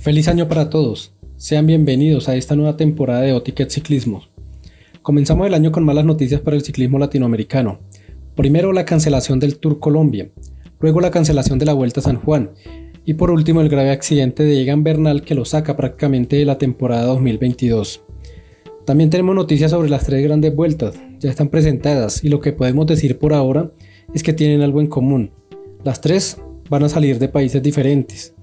Feliz año para todos. Sean bienvenidos a esta nueva temporada de Otiquet Ciclismo. Comenzamos el año con malas noticias para el ciclismo latinoamericano. Primero la cancelación del Tour Colombia, luego la cancelación de la Vuelta a San Juan y por último el grave accidente de Egan Bernal que lo saca prácticamente de la temporada 2022. También tenemos noticias sobre las tres grandes vueltas, ya están presentadas y lo que podemos decir por ahora es que tienen algo en común. Las tres van a salir de países diferentes.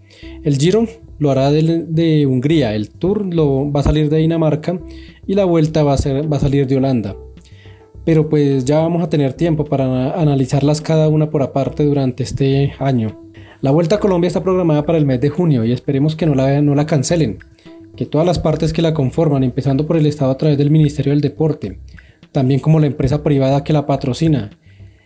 El Giro lo hará de, Hungría, el Tour lo va a salir de Dinamarca y la Vuelta va a, salir de Holanda. Pero pues ya vamos a tener tiempo para analizarlas cada una por aparte durante este año. La Vuelta a Colombia está programada para el mes de junio y esperemos que no la, no la cancelen que todas las partes que la conforman, empezando por el Estado a través del Ministerio del Deporte, también como la empresa privada que la patrocina,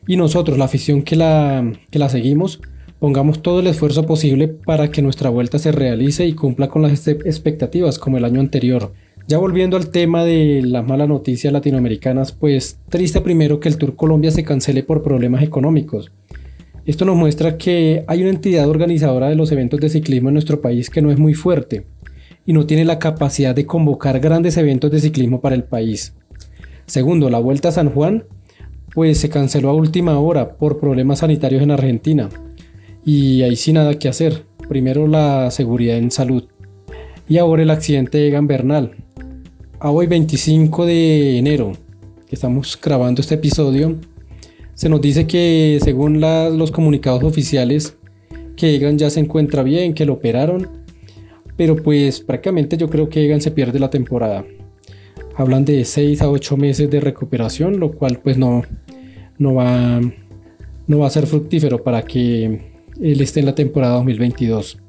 y nosotros, la afición que la, que la seguimos, pongamos todo el esfuerzo posible para que nuestra vuelta se realice y cumpla con las expectativas como el año anterior. Ya volviendo al tema de las malas noticias latinoamericanas, pues triste primero que el Tour Colombia se cancele por problemas económicos. Esto nos muestra que hay una entidad organizadora de los eventos de ciclismo en nuestro país que no es muy fuerte y no tiene la capacidad de convocar grandes eventos de ciclismo para el país. Segundo, la Vuelta a San Juan, pues se canceló a última hora por problemas sanitarios en Argentina. Y ahí sí nada que hacer. Primero la seguridad en salud. Y ahora el accidente de Egan Bernal. A hoy 25 de enero, que estamos grabando este episodio, se nos dice que según los comunicados oficiales, que Egan ya se encuentra bien, que lo operaron pero pues prácticamente yo creo que Egan se pierde la temporada. Hablan de 6 a 8 meses de recuperación, lo cual pues no, no, va, no va a ser fructífero para que él esté en la temporada 2022.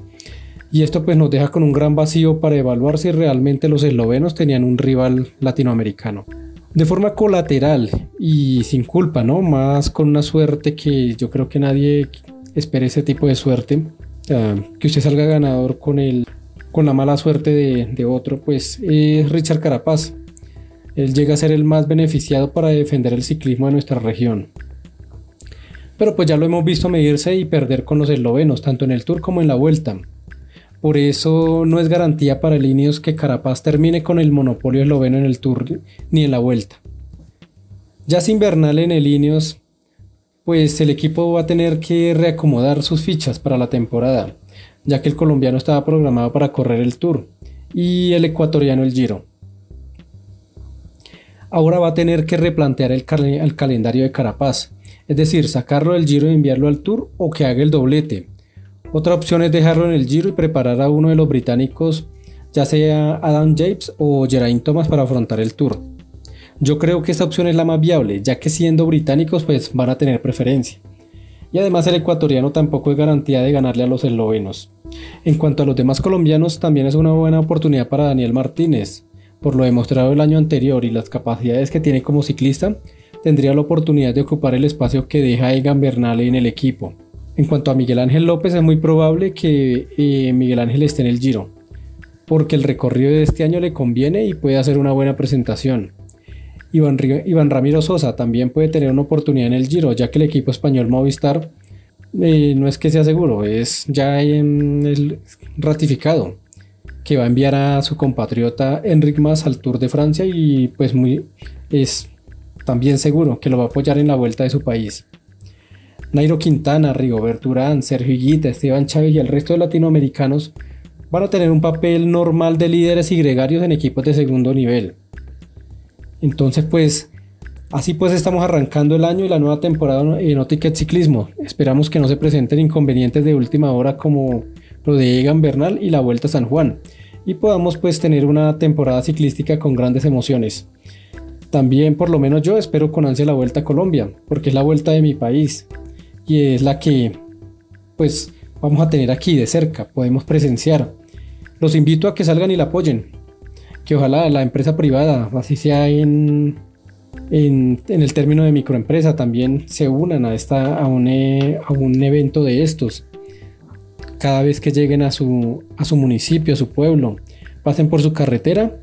Y esto pues nos deja con un gran vacío para evaluar si realmente los eslovenos tenían un rival latinoamericano. De forma colateral y sin culpa, ¿no? Más con una suerte que yo creo que nadie espera ese tipo de suerte. que usted salga ganador con el con la mala suerte de, otro, pues es Richard Carapaz. Él llega a ser el más beneficiado para defender el ciclismo de nuestra región. Pero pues ya lo hemos visto medirse y perder con los eslovenos, tanto en el Tour como en la Vuelta. Por eso no es garantía para el Ineos que Carapaz termine con el monopolio esloveno en el Tour ni en la Vuelta. Ya sin Bernal en el Ineos, pues el equipo va a tener que reacomodar sus fichas para la temporada ya que el colombiano estaba programado para correr el Tour y el ecuatoriano el Giro. Ahora va a tener que replantear el, calendario de Carapaz, es decir, sacarlo del Giro y enviarlo al Tour o que haga el doblete. Otra opción es dejarlo en el Giro y preparar a uno de los británicos, ya sea Adam James o Geraint Thomas para afrontar el Tour. Yo creo que esta opción es la más viable, ya que siendo británicos pues van a tener preferencia y además el ecuatoriano tampoco es garantía de ganarle a los eslovenos. En cuanto a los demás colombianos, también es una buena oportunidad para Daniel Martínez. Por lo demostrado el año anterior y las capacidades que tiene como ciclista, tendría la oportunidad de ocupar el espacio que deja Egan Bernal en el equipo. En cuanto a Miguel Ángel López, es muy probable que eh, Miguel Ángel esté en el Giro, porque el recorrido de este año le conviene y puede hacer una buena presentación. Iván, Ramiro Sosa también puede tener una oportunidad en el Giro, ya que el equipo español Movistar eh, no es que sea seguro, es ya el ratificado que va a enviar a su compatriota Enric Mas al Tour de Francia y pues muy es también seguro que lo va a apoyar en la vuelta de su país. Nairo Quintana, Rigobert Urán, Sergio Higuita, Esteban Chávez y el resto de latinoamericanos van a tener un papel normal de líderes y gregarios en equipos de segundo nivel. Entonces, pues, así pues estamos arrancando el año y la nueva temporada en Otiquet Ciclismo. Esperamos que no se presenten inconvenientes de última hora como lo de Egan Bernal y la Vuelta a San Juan y podamos pues tener una temporada ciclística con grandes emociones. También por lo menos yo espero con ansia la Vuelta a Colombia, porque es la vuelta de mi país y es la que pues vamos a tener aquí de cerca, podemos presenciar. Los invito a que salgan y la apoyen que ojalá la empresa privada, así sea en, en, el término de microempresa, también se unan a, esta, a, un, e, a un evento de estos. Cada vez que lleguen a su, a su municipio, a su pueblo, pasen por su carretera,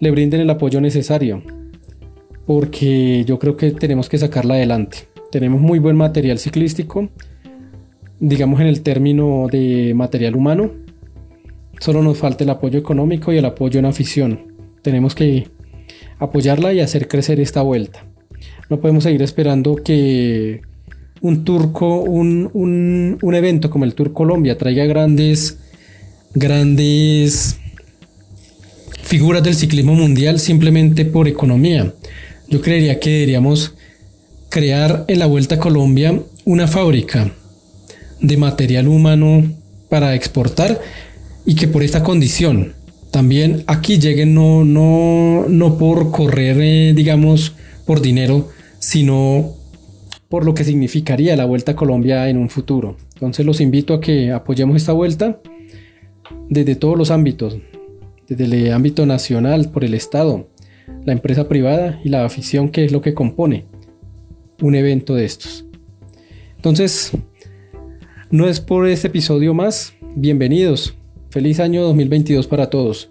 le brinden el apoyo necesario, porque yo creo que tenemos que sacarla adelante. Tenemos muy buen material ciclístico, digamos en el término de material humano, Solo nos falta el apoyo económico y el apoyo en afición. Tenemos que apoyarla y hacer crecer esta vuelta. No podemos seguir esperando que un turco, un, un evento como el Tour Colombia traiga grandes, grandes figuras del ciclismo mundial simplemente por economía. Yo creería que deberíamos crear en la Vuelta a Colombia una fábrica de material humano para exportar y que por esta condición también aquí lleguen no, no, no por correr, eh, digamos, por dinero, sino por lo que significaría la Vuelta a Colombia en un futuro. Entonces los invito a que apoyemos esta vuelta desde todos los ámbitos, desde el ámbito nacional, por el Estado, la empresa privada y la afición que es lo que compone un evento de estos. Entonces, no es por este episodio más, bienvenidos, feliz año 2022 para todos.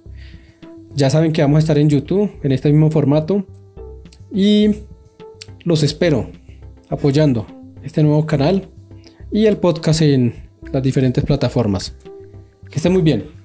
Ya saben que vamos a estar en YouTube en este mismo formato y los espero apoyando este nuevo canal y el podcast en las diferentes plataformas. Que estén muy bien.